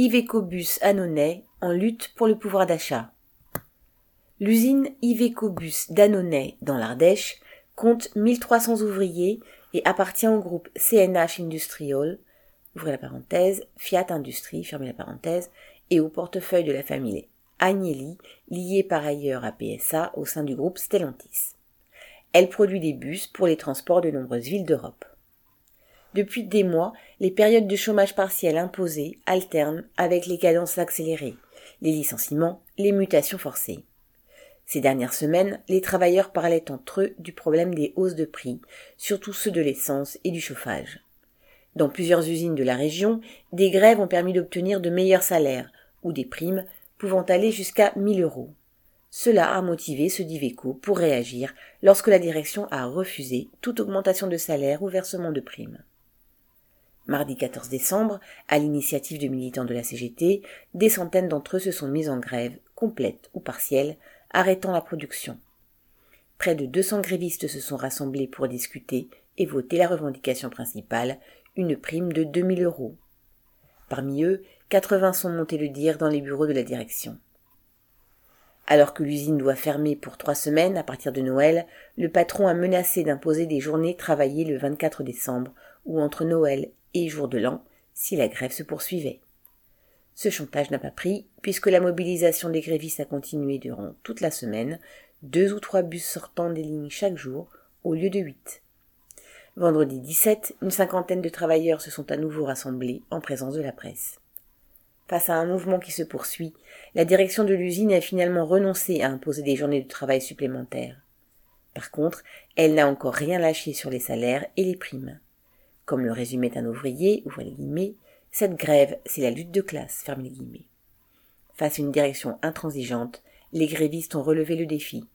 Iveco Bus Annonay en lutte pour le pouvoir d'achat. L'usine Iveco Bus d'Annonay dans l'Ardèche compte 1300 ouvriers et appartient au groupe CNH Industrial, Fiat Industrie, et au portefeuille de la famille Agnelli, liée par ailleurs à PSA au sein du groupe Stellantis. Elle produit des bus pour les transports de nombreuses villes d'Europe. Depuis des mois, les périodes de chômage partiel imposées alternent avec les cadences accélérées, les licenciements, les mutations forcées. Ces dernières semaines, les travailleurs parlaient entre eux du problème des hausses de prix, surtout ceux de l'essence et du chauffage. Dans plusieurs usines de la région, des grèves ont permis d'obtenir de meilleurs salaires, ou des primes pouvant aller jusqu'à 1000 euros. Cela a motivé ce Diveco pour réagir lorsque la direction a refusé toute augmentation de salaire ou versement de primes. Mardi 14 décembre, à l'initiative de militants de la CGT, des centaines d'entre eux se sont mis en grève, complète ou partielle, arrêtant la production. Près de 200 grévistes se sont rassemblés pour discuter et voter la revendication principale, une prime de 2000 euros. Parmi eux, 80 sont montés le dire dans les bureaux de la direction. Alors que l'usine doit fermer pour trois semaines à partir de Noël, le patron a menacé d'imposer des journées travaillées le 24 décembre ou entre Noël et jour de l'an si la grève se poursuivait. Ce chantage n'a pas pris puisque la mobilisation des grévistes a continué durant toute la semaine, deux ou trois bus sortant des lignes chaque jour au lieu de huit. Vendredi 17, une cinquantaine de travailleurs se sont à nouveau rassemblés en présence de la presse. Face à un mouvement qui se poursuit, la direction de l'usine a finalement renoncé à imposer des journées de travail supplémentaires. Par contre, elle n'a encore rien lâché sur les salaires et les primes. Comme le résumait un ouvrier, ouvrez les guillemets, cette grève, c'est la lutte de classe, fermez les guillemets. Face à une direction intransigeante, les grévistes ont relevé le défi.